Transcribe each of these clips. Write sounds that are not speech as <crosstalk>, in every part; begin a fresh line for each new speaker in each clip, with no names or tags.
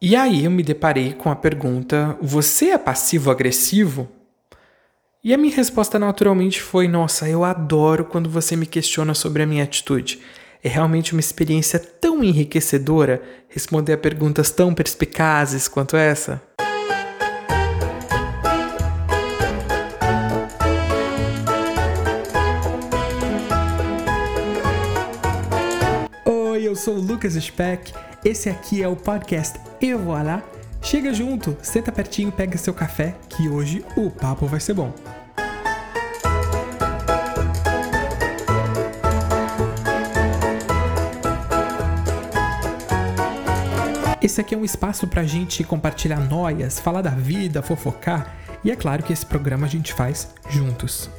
E aí eu me deparei com a pergunta: você é passivo-agressivo? E a minha resposta naturalmente foi: nossa, eu adoro quando você me questiona sobre a minha atitude. É realmente uma experiência tão enriquecedora responder a perguntas tão perspicazes quanto essa. Lucas Speck. Esse aqui é o podcast Eu Vou Lá. Chega junto, senta pertinho, pega seu café, que hoje o papo vai ser bom. Esse aqui é um espaço para a gente compartilhar noias, falar da vida, fofocar. E é claro que esse programa a gente faz juntos.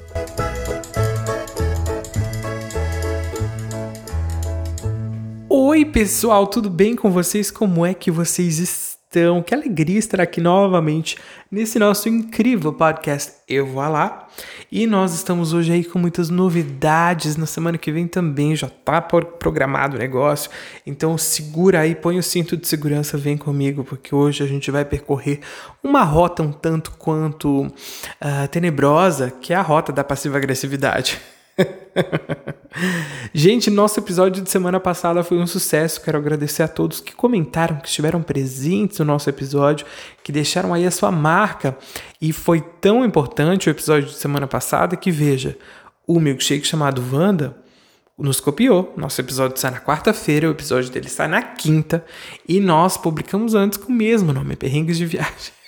Oi, pessoal, tudo bem com vocês? Como é que vocês estão? Que alegria estar aqui novamente nesse nosso incrível podcast Eu Vou Lá. E nós estamos hoje aí com muitas novidades. Na semana que vem também já tá programado o negócio. Então segura aí, põe o cinto de segurança, vem comigo, porque hoje a gente vai percorrer uma rota um tanto quanto uh, tenebrosa, que é a rota da passiva agressividade. <laughs> Gente, nosso episódio de semana passada foi um sucesso. Quero agradecer a todos que comentaram, que estiveram presentes no nosso episódio, que deixaram aí a sua marca. E foi tão importante o episódio de semana passada que, veja, o milkshake chamado Wanda nos copiou. Nosso episódio sai na quarta-feira, o episódio dele sai na quinta. E nós publicamos antes com o mesmo nome, Perrengues de Viagem.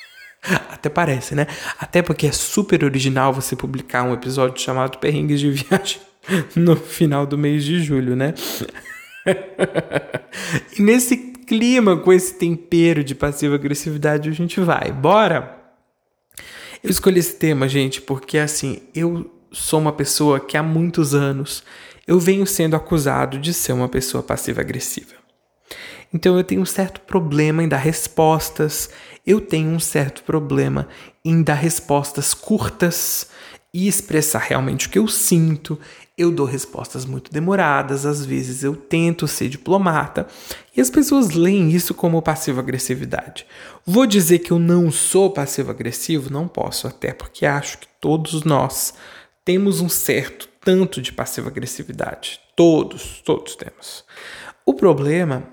<laughs> Até parece, né? Até porque é super original você publicar um episódio chamado Perrengues de Viagem <laughs> no final do mês de julho, né? <laughs> e nesse clima, com esse tempero de passiva agressividade, a gente vai. Bora? Eu escolhi esse tema, gente, porque assim, eu sou uma pessoa que há muitos anos eu venho sendo acusado de ser uma pessoa passiva agressiva. Então eu tenho um certo problema em dar respostas, eu tenho um certo problema em dar respostas curtas e expressar realmente o que eu sinto. Eu dou respostas muito demoradas, às vezes eu tento ser diplomata e as pessoas leem isso como passivo-agressividade. Vou dizer que eu não sou passivo-agressivo? Não posso, até porque acho que todos nós temos um certo tanto de passiva-agressividade. Todos, todos temos. O problema,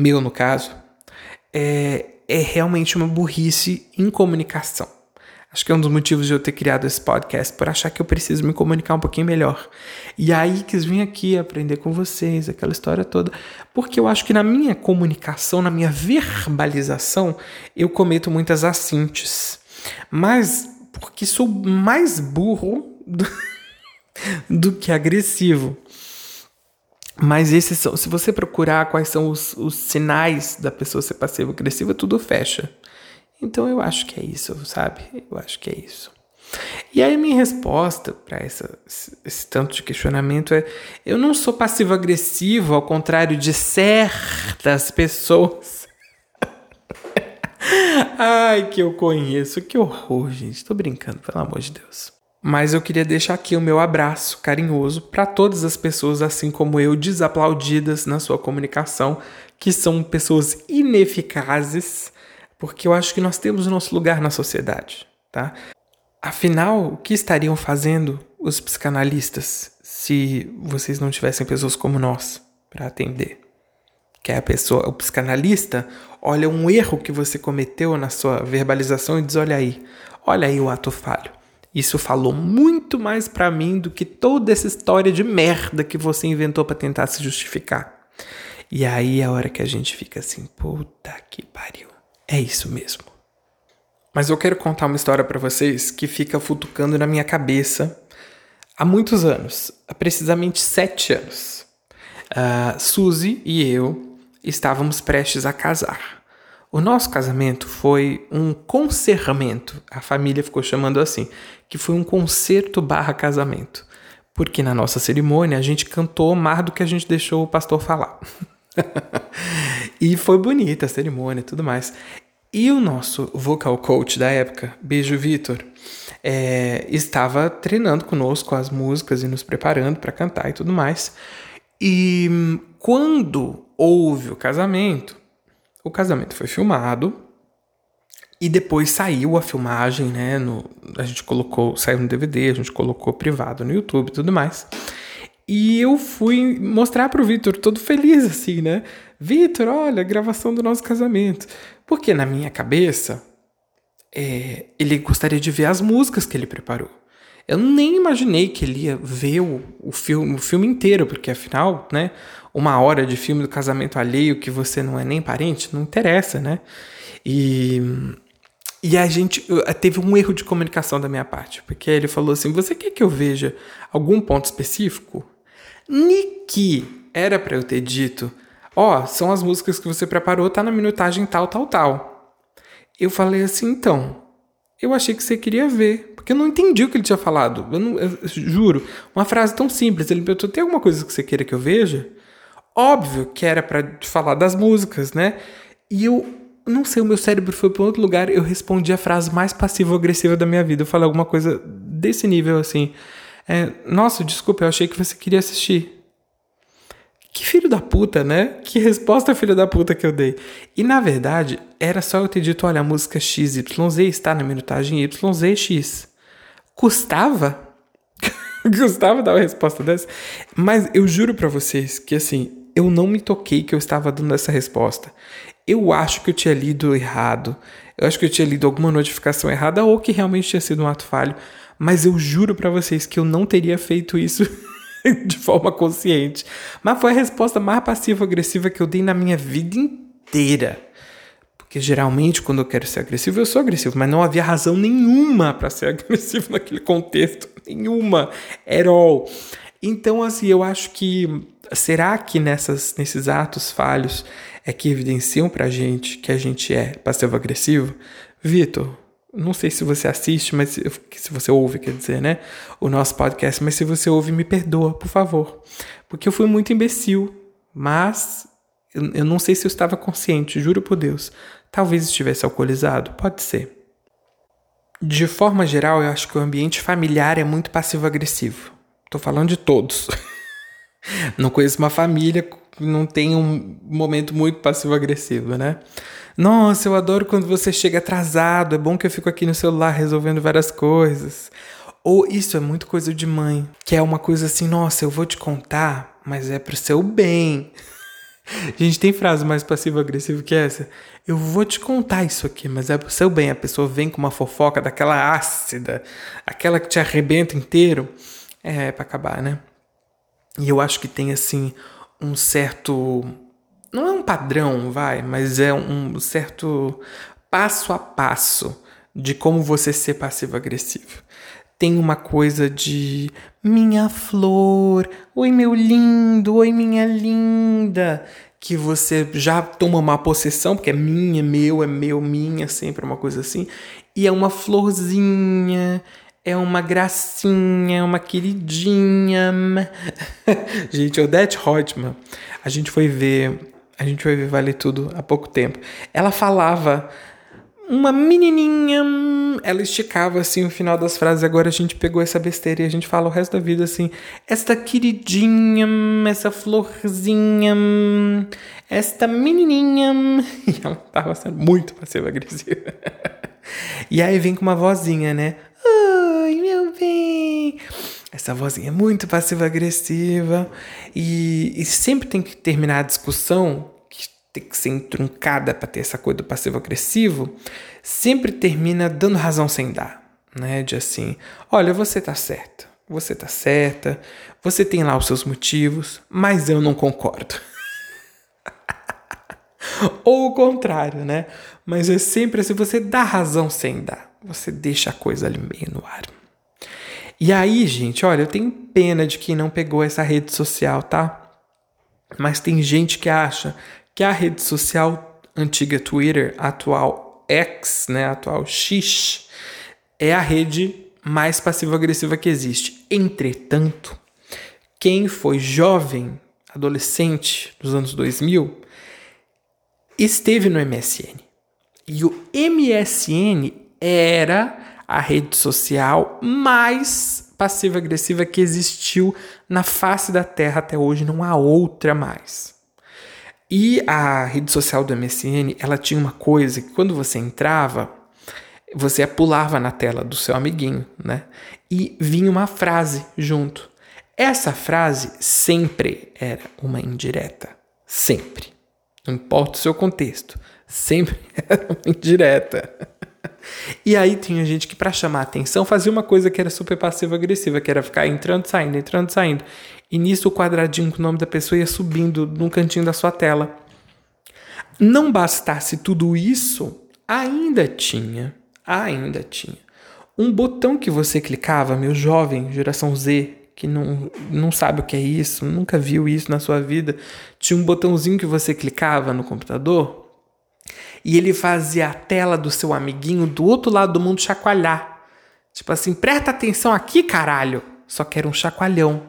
meu no caso, é, é realmente uma burrice em comunicação. Acho que é um dos motivos de eu ter criado esse podcast, por achar que eu preciso me comunicar um pouquinho melhor. E aí quis vir aqui aprender com vocês, aquela história toda. Porque eu acho que na minha comunicação, na minha verbalização, eu cometo muitas assintes. Mas porque sou mais burro do, <laughs> do que agressivo. Mas esses são, se você procurar quais são os, os sinais da pessoa ser passiva-agressiva, tudo fecha. Então eu acho que é isso, sabe? Eu acho que é isso. E aí minha resposta para esse tanto de questionamento é: eu não sou passivo-agressivo, ao contrário de certas pessoas. <laughs> Ai, que eu conheço, que horror, gente. Tô brincando, pelo amor de Deus. Mas eu queria deixar aqui o meu abraço carinhoso para todas as pessoas, assim como eu, desaplaudidas na sua comunicação, que são pessoas ineficazes, porque eu acho que nós temos o nosso lugar na sociedade, tá? Afinal, o que estariam fazendo os psicanalistas se vocês não tivessem pessoas como nós para atender? Que é a pessoa, o psicanalista olha um erro que você cometeu na sua verbalização e diz: olha aí, olha aí o ato falho. Isso falou muito mais para mim do que toda essa história de merda que você inventou para tentar se justificar. E aí é a hora que a gente fica assim, puta que pariu. É isso mesmo. Mas eu quero contar uma história para vocês que fica futucando na minha cabeça há muitos anos, há precisamente sete anos. Uh, Suzy e eu estávamos prestes a casar. O nosso casamento foi um concerramento, a família ficou chamando assim, que foi um concerto barra casamento. Porque na nossa cerimônia a gente cantou mais do que a gente deixou o pastor falar. <laughs> e foi bonita a cerimônia e tudo mais. E o nosso vocal coach da época, Beijo Vitor, é, estava treinando conosco as músicas e nos preparando para cantar e tudo mais. E hum, quando houve o casamento, O casamento foi filmado e depois saiu a filmagem, né? No, a gente colocou, saiu no DVD, a gente colocou privado no YouTube e tudo mais. E eu fui mostrar pro Vitor, todo feliz assim, né? Vitor, olha, gravação do nosso casamento. Porque na minha cabeça, é, ele gostaria de ver as músicas que ele preparou. Eu nem imaginei que ele ia ver o, o, filme, o filme inteiro, porque afinal, né? Uma hora de filme do casamento alheio que você não é nem parente, não interessa, né? E, e a gente teve um erro de comunicação da minha parte, porque ele falou assim: Você quer que eu veja algum ponto específico? Niki era para eu ter dito: Ó, oh, são as músicas que você preparou, tá na minutagem tal, tal, tal. Eu falei assim: Então, eu achei que você queria ver. Porque eu não entendi o que ele tinha falado. Eu, não, eu juro. Uma frase tão simples. Ele perguntou: tem alguma coisa que você queira que eu veja? Óbvio que era para falar das músicas, né? E eu não sei, o meu cérebro foi para outro lugar. Eu respondi a frase mais passivo-agressiva da minha vida. Eu falei alguma coisa desse nível assim. É, Nossa, desculpa, eu achei que você queria assistir. Que filho da puta, né? Que resposta filho da puta que eu dei. E na verdade, era só eu ter dito: olha, a música XYZ está na minutagem YZX. Custava? <laughs> Custava dar uma resposta dessa? Mas eu juro para vocês que assim, eu não me toquei que eu estava dando essa resposta. Eu acho que eu tinha lido errado. Eu acho que eu tinha lido alguma notificação errada ou que realmente tinha sido um ato falho. Mas eu juro para vocês que eu não teria feito isso. <laughs> de forma consciente. Mas foi a resposta mais passiva-agressiva que eu dei na minha vida inteira. Porque geralmente, quando eu quero ser agressivo, eu sou agressivo, mas não havia razão nenhuma para ser <laughs> agressivo naquele contexto. Nenhuma. At all. Então, assim, eu acho que. Será que nessas, nesses atos falhos é que evidenciam pra gente que a gente é passivo-agressivo? Vitor, não sei se você assiste, mas se você ouve, quer dizer, né? O nosso podcast, mas se você ouve, me perdoa, por favor. Porque eu fui muito imbecil, mas eu, eu não sei se eu estava consciente, juro por Deus. Talvez estivesse alcoolizado, pode ser. De forma geral, eu acho que o ambiente familiar é muito passivo-agressivo. Tô falando de todos. <laughs> não conheço uma família que não tem um momento muito passivo-agressivo, né? Nossa, eu adoro quando você chega atrasado. É bom que eu fico aqui no celular resolvendo várias coisas. Ou isso é muito coisa de mãe, que é uma coisa assim, nossa, eu vou te contar, mas é pro seu bem. <laughs> Gente tem frase mais passiva-agressiva que essa? Eu vou te contar isso aqui, mas é pro seu bem. A pessoa vem com uma fofoca daquela ácida, aquela que te arrebenta inteiro. É, é pra acabar, né? E eu acho que tem, assim, um certo não é um padrão, vai, mas é um certo passo a passo de como você ser passivo-agressivo. Tem uma coisa de minha flor, oi meu lindo, oi minha linda, que você já toma uma possessão, porque é minha, meu, é meu, minha, sempre uma coisa assim, e é uma florzinha, é uma gracinha, uma queridinha. <laughs> gente, Odette Reutemann, a gente foi ver a gente vai ver Vale Tudo há pouco tempo. Ela falava uma menininha, ela esticava assim o final das frases. Agora a gente pegou essa besteira e a gente fala o resto da vida assim: esta queridinha, essa florzinha, esta menininha. <laughs> E ela tava sendo muito passiva-agressiva. <laughs> e aí vem com uma vozinha, né? Essa vozinha é muito passiva-agressiva e, e, sempre tem que terminar a discussão, que tem que ser truncada para ter essa coisa do passivo-agressivo, sempre termina dando razão sem dar, né? De assim, olha, você tá certa, você tá certa, você tem lá os seus motivos, mas eu não concordo. <laughs> Ou o contrário, né? Mas é sempre assim, você dá razão sem dar, você deixa a coisa ali meio no ar. E aí, gente, olha, eu tenho pena de quem não pegou essa rede social, tá? Mas tem gente que acha que a rede social antiga Twitter, atual X, né, atual X, é a rede mais passivo-agressiva que existe. Entretanto, quem foi jovem, adolescente dos anos 2000, esteve no MSN. E o MSN era a rede social mais passiva-agressiva que existiu na face da Terra até hoje, não há outra mais. E a rede social do MSN, ela tinha uma coisa que quando você entrava, você pulava na tela do seu amiguinho, né? E vinha uma frase junto. Essa frase sempre era uma indireta. Sempre. Não importa o seu contexto. Sempre <laughs> era uma indireta. E aí tinha gente que, para chamar atenção, fazia uma coisa que era super passiva-agressiva, que era ficar entrando, saindo, entrando, saindo. E nisso o quadradinho com o nome da pessoa ia subindo no cantinho da sua tela. Não bastasse tudo isso, ainda tinha, ainda tinha um botão que você clicava, meu jovem, geração Z, que não, não sabe o que é isso, nunca viu isso na sua vida, tinha um botãozinho que você clicava no computador e ele fazia a tela do seu amiguinho do outro lado do mundo chacoalhar. Tipo assim, presta atenção aqui, caralho. Só que era um chacoalhão.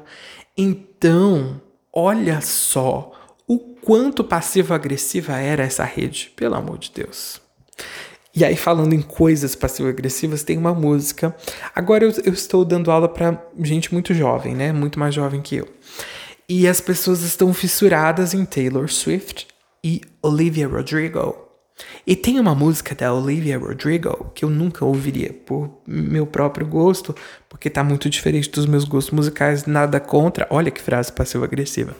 Então, olha só o quanto passivo-agressiva era essa rede, pelo amor de Deus. E aí, falando em coisas passivo-agressivas, tem uma música. Agora eu, eu estou dando aula para gente muito jovem, né? Muito mais jovem que eu. E as pessoas estão fissuradas em Taylor Swift e Olivia Rodrigo. E tem uma música da Olivia Rodrigo que eu nunca ouviria por meu próprio gosto, porque tá muito diferente dos meus gostos musicais, nada contra. Olha que frase passiva-agressiva.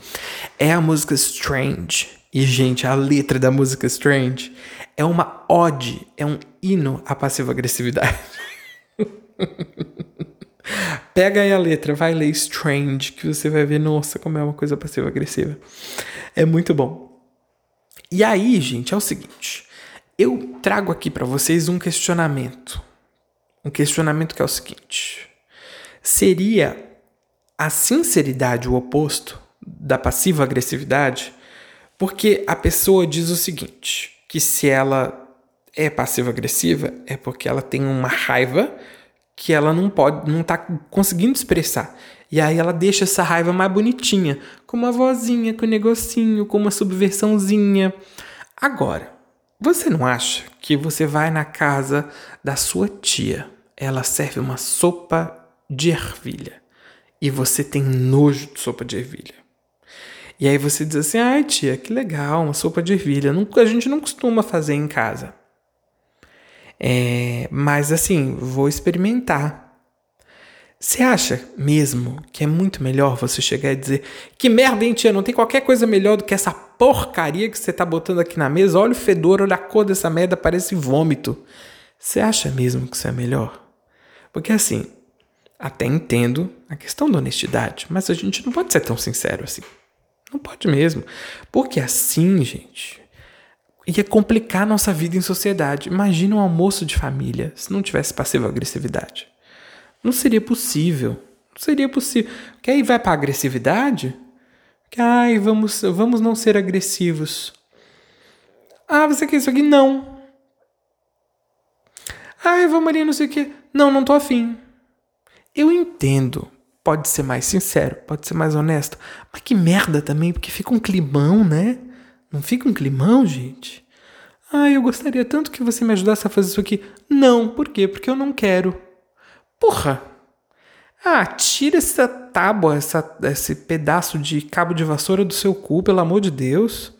É a música Strange. E, gente, a letra da música Strange é uma ode, é um hino à passiva-agressividade. <laughs> Pega aí a letra, vai ler Strange, que você vai ver, nossa, como é uma coisa passiva-agressiva. É muito bom. E aí, gente, é o seguinte. Eu trago aqui para vocês um questionamento. Um questionamento que é o seguinte: seria a sinceridade o oposto da passiva agressividade? Porque a pessoa diz o seguinte: que se ela é passiva agressiva é porque ela tem uma raiva que ela não pode, não tá conseguindo expressar. E aí ela deixa essa raiva mais bonitinha, com uma vozinha, com um negocinho, com uma subversãozinha. Agora, você não acha que você vai na casa da sua tia, ela serve uma sopa de ervilha e você tem nojo de sopa de ervilha? E aí você diz assim: ai tia, que legal, uma sopa de ervilha. A gente não costuma fazer em casa. É, mas assim, vou experimentar. Você acha mesmo que é muito melhor você chegar e dizer que merda, hein, tia? Não tem qualquer coisa melhor do que essa porcaria que você tá botando aqui na mesa? Olha o fedor, olha a cor dessa merda, parece vômito. Você acha mesmo que isso é melhor? Porque assim, até entendo a questão da honestidade, mas a gente não pode ser tão sincero assim. Não pode mesmo. Porque assim, gente, ia complicar nossa vida em sociedade. Imagina um almoço de família se não tivesse passiva agressividade. Não seria possível. Não seria possível. Que aí vai para agressividade? Que ai, vamos, vamos não ser agressivos. Ah, você quer isso aqui? Não. Ai, vamos ali, não sei o quê. Não, não tô afim. Eu entendo. Pode ser mais sincero, pode ser mais honesto. Mas que merda também, porque fica um climão, né? Não fica um climão, gente? Ah, eu gostaria tanto que você me ajudasse a fazer isso aqui. Não, por quê? Porque eu não quero. Porra! Ah, tira essa tábua, essa, esse pedaço de cabo de vassoura do seu cu, pelo amor de Deus.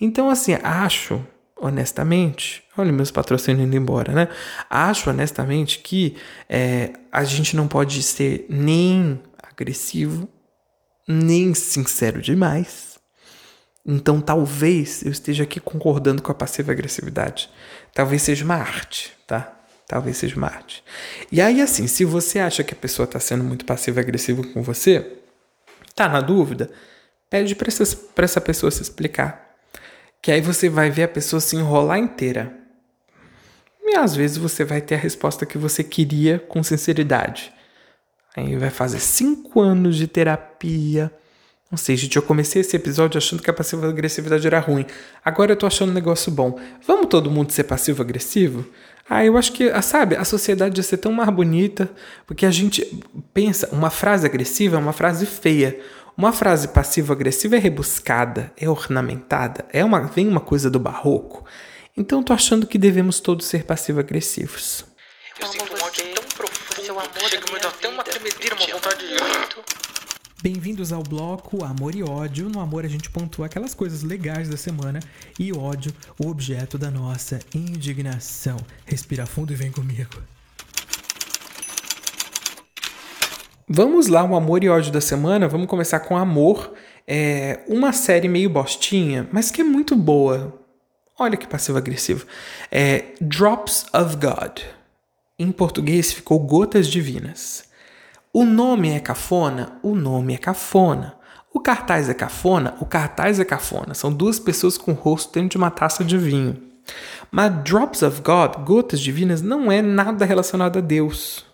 Então, assim, acho, honestamente, olha meus patrocínios indo embora, né? Acho, honestamente, que é, a gente não pode ser nem agressivo, nem sincero demais. Então, talvez eu esteja aqui concordando com a passiva agressividade. Talvez seja uma arte, tá? Talvez seja uma arte. E aí, assim, se você acha que a pessoa está sendo muito passiva-agressiva com você, tá na dúvida, pede para essa, essa pessoa se explicar. Que aí você vai ver a pessoa se enrolar inteira. E às vezes você vai ter a resposta que você queria com sinceridade. Aí vai fazer cinco anos de terapia. Não sei, gente, eu comecei esse episódio achando que a passiva-agressividade era ruim. Agora eu tô achando um negócio bom. Vamos todo mundo ser passivo-agressivo? Ah, eu acho que, ah, sabe, a sociedade ia ser tão mais bonita, porque a gente pensa, uma frase agressiva é uma frase feia. Uma frase passivo-agressiva é rebuscada, é ornamentada, é uma, vem uma coisa do barroco. Então tô achando que devemos todos ser passivo-agressivos.
Eu sinto um ódio tão profundo que chega a me dar até uma tremedeira, uma vontade de...
Bem-vindos ao bloco Amor e Ódio. No amor a gente pontua aquelas coisas legais da semana e ódio, o objeto da nossa indignação. Respira fundo e vem comigo. Vamos lá, o amor e ódio da semana. Vamos começar com amor. É uma série meio bostinha, mas que é muito boa. Olha que passivo-agressivo. É Drops of God. Em português ficou Gotas Divinas. O nome é cafona? O nome é cafona. O cartaz é cafona? O cartaz é cafona. São duas pessoas com o rosto dentro de uma taça de vinho. Mas Drops of God, gotas divinas, não é nada relacionado a Deus.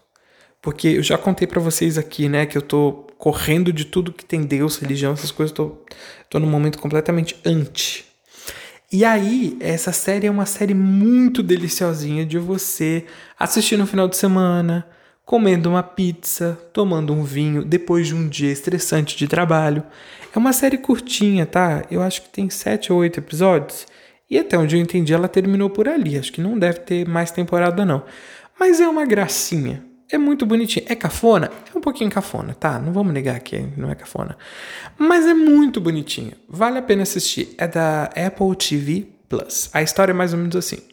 Porque eu já contei para vocês aqui, né, que eu tô correndo de tudo que tem Deus, religião, essas coisas, tô, tô num momento completamente anti. E aí, essa série é uma série muito deliciosinha de você assistir no final de semana, comendo uma pizza, tomando um vinho depois de um dia estressante de trabalho. É uma série curtinha, tá? Eu acho que tem sete ou oito episódios. E até onde eu entendi, ela terminou por ali. Acho que não deve ter mais temporada, não. Mas é uma gracinha. É muito bonitinho. É cafona? É um pouquinho cafona, tá? Não vamos negar que não é cafona. Mas é muito bonitinho. Vale a pena assistir. É da Apple TV Plus. A história é mais ou menos assim.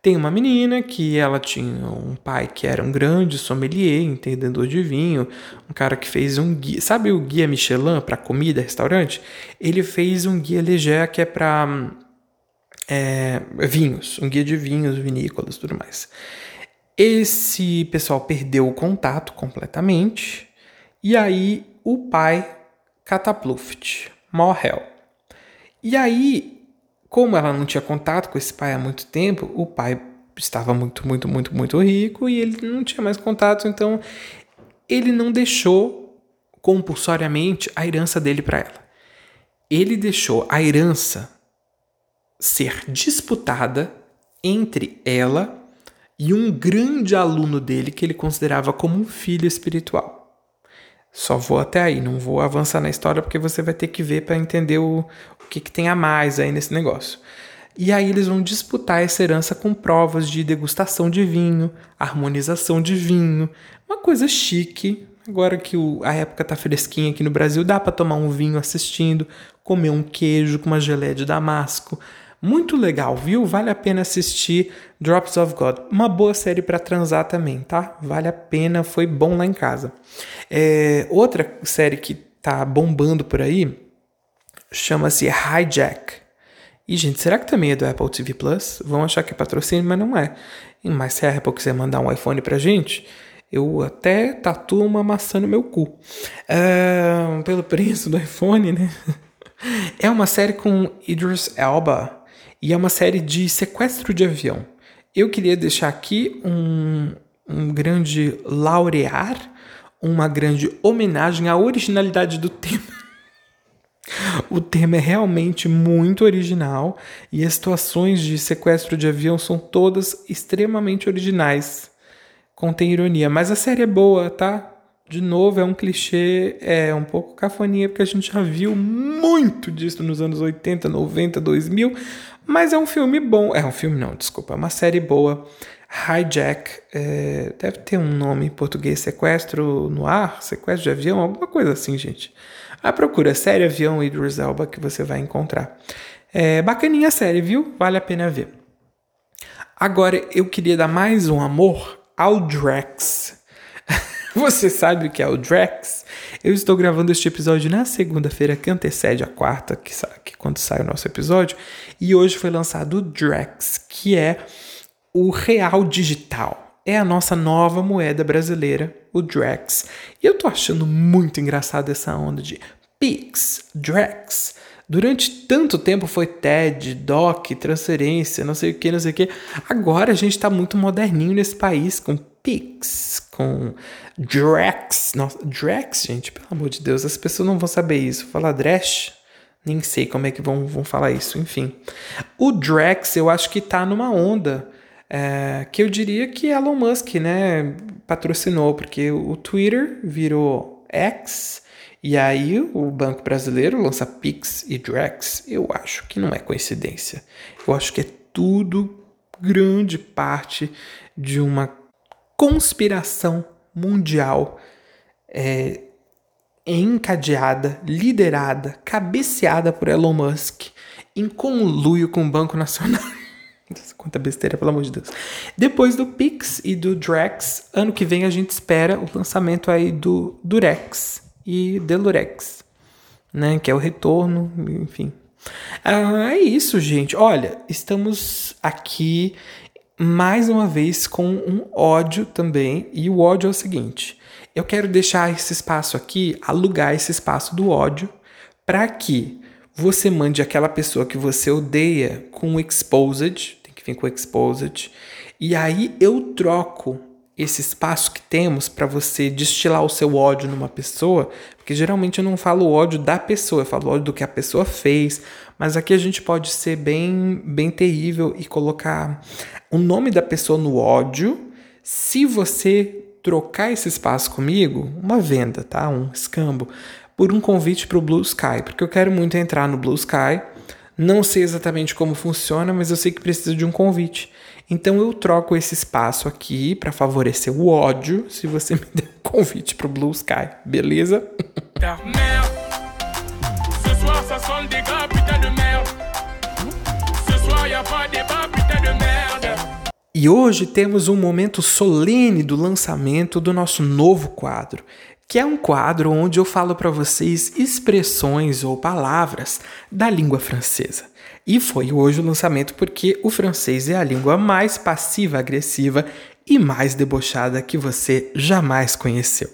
Tem uma menina que ela tinha um pai que era um grande sommelier, entendedor de vinho, um cara que fez um guia, sabe o guia Michelin para comida, restaurante? Ele fez um guia Leger que é para é, vinhos, um guia de vinhos, vinícolas, tudo mais. Esse pessoal perdeu o contato completamente e aí o pai catapluft, morreu. E aí como ela não tinha contato com esse pai há muito tempo, o pai estava muito, muito, muito, muito rico e ele não tinha mais contato, então ele não deixou compulsoriamente a herança dele para ela. Ele deixou a herança ser disputada entre ela e um grande aluno dele que ele considerava como um filho espiritual. Só vou até aí, não vou avançar na história porque você vai ter que ver para entender o, que, que tem a mais aí nesse negócio. E aí eles vão disputar essa herança com provas de degustação de vinho, harmonização de vinho, uma coisa chique. Agora que o, a época tá fresquinha aqui no Brasil, dá para tomar um vinho assistindo, comer um queijo com uma geleia de damasco. Muito legal, viu? Vale a pena assistir Drops of God. Uma boa série para transar também, tá? Vale a pena, foi bom lá em casa. É, outra série que tá bombando por aí chama-se Hijack. E, gente, será que também é do Apple TV Plus? Vão achar que é patrocínio, mas não é. Mas se a Apple quiser mandar um iPhone pra gente, eu até tatuo uma maçã no meu cu. É, pelo preço do iPhone, né? <laughs> É uma série com Idris Elba, e é uma série de sequestro de avião. Eu queria deixar aqui um, um grande laurear, uma grande homenagem à originalidade do tema. O tema é realmente muito original e as situações de sequestro de avião são todas extremamente originais. Contém ironia, mas a série é boa, tá? De novo, é um clichê, é um pouco cafoninha, porque a gente já viu muito disso nos anos 80, 90, 2000, mas é um filme bom. É um filme, não, desculpa. É uma série boa. Hijack. É, deve ter um nome em português: Sequestro no Ar, Sequestro de Avião, alguma coisa assim, gente. A procura série Avião Idris Elba que você vai encontrar. É bacaninha a série, viu? Vale a pena ver. Agora eu queria dar mais um amor ao Drax. <laughs> você sabe o que é o Drax? Eu estou gravando este episódio na segunda-feira que antecede a quarta, que, que quando sai o nosso episódio, e hoje foi lançado o Drex, que é o real digital. É a nossa nova moeda brasileira, o Drex. E eu tô achando muito engraçado essa onda de Pix, Drex. Durante tanto tempo foi TED, DOC, transferência, não sei o que, não sei o que. Agora a gente está muito moderninho nesse país com Pix, com Drex. Nossa, Drex, gente, pelo amor de Deus, as pessoas não vão saber isso. Falar Drex, nem sei como é que vão, vão falar isso, enfim. O Drex, eu acho que tá numa onda é, que eu diria que Elon Musk, né, patrocinou, porque o Twitter virou X e aí o Banco Brasileiro lança Pix e Drex. Eu acho que não é coincidência. Eu acho que é tudo grande parte de uma conspiração mundial é, encadeada, liderada, cabeceada por Elon Musk, em conluio com o Banco Nacional. Quanta besteira, pelo amor de Deus. Depois do Pix e do Drex, ano que vem a gente espera o lançamento aí do Durex e Delurex, né? Que é o retorno, enfim. Ah, é isso, gente. Olha, estamos aqui mais uma vez com um ódio também. E o ódio é o seguinte: eu quero deixar esse espaço aqui, alugar esse espaço do ódio, para que você mande aquela pessoa que você odeia com exposed, com exposed. E aí eu troco esse espaço que temos para você destilar o seu ódio numa pessoa, porque geralmente eu não falo ódio da pessoa, eu falo ódio do que a pessoa fez, mas aqui a gente pode ser bem, bem terrível e colocar o nome da pessoa no ódio. Se você trocar esse espaço comigo, uma venda, tá? Um escambo, por um convite para o Blue Sky, porque eu quero muito entrar no Blue Sky não sei exatamente como funciona, mas eu sei que precisa de um convite. Então eu troco esse espaço aqui para favorecer o ódio se você <laughs> me der um convite pro Blue Sky, beleza? E hoje temos um momento solene do lançamento do nosso novo quadro, que é um quadro onde eu falo para vocês expressões ou palavras da língua francesa. E foi hoje o lançamento porque o francês é a língua mais passiva-agressiva e mais debochada que você jamais conheceu.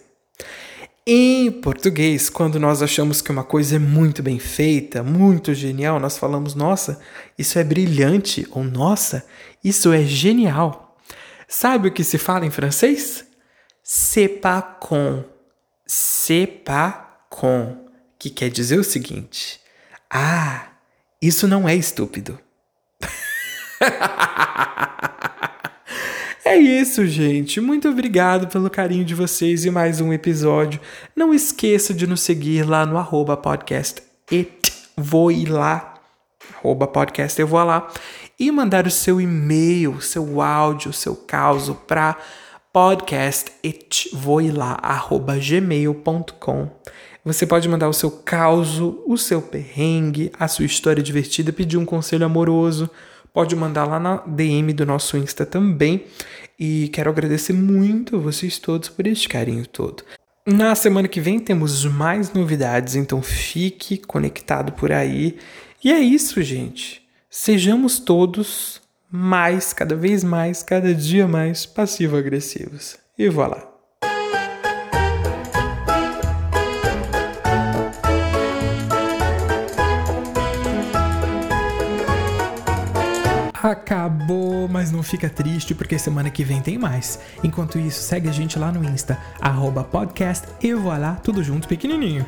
Em português, quando nós achamos que uma coisa é muito bem feita, muito genial, nós falamos nossa, isso é brilhante ou nossa, isso é genial. Sabe o que se fala em francês? C'est pas con com, que quer dizer o seguinte: Ah, isso não é estúpido. <laughs> É isso, gente. Muito obrigado pelo carinho de vocês e mais um episódio. Não esqueça de nos seguir lá no arroba podcast et vou ir lá. Arroba podcast eu vou lá. E mandar o seu e-mail, seu áudio, seu caos para podcastitvoilá.gmail.com Você pode mandar o seu caos, o seu perrengue, a sua história divertida, pedir um conselho amoroso. Pode mandar lá na DM do nosso Insta também. E quero agradecer muito a vocês todos por este carinho todo. Na semana que vem temos mais novidades, então fique conectado por aí. E é isso, gente. Sejamos todos mais, cada vez mais, cada dia mais passivo-agressivos. E voilà! Acabou, mas não fica triste porque semana que vem tem mais. Enquanto isso, segue a gente lá no Insta, arroba podcast e voilà, tudo junto pequenininho.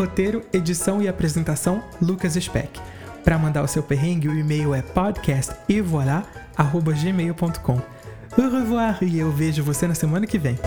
Roteiro, edição e apresentação, Lucas Speck. Para mandar o seu perrengue, o e-mail é podcastevoilà.gmail.com. Au revoir e eu vejo você na semana que vem.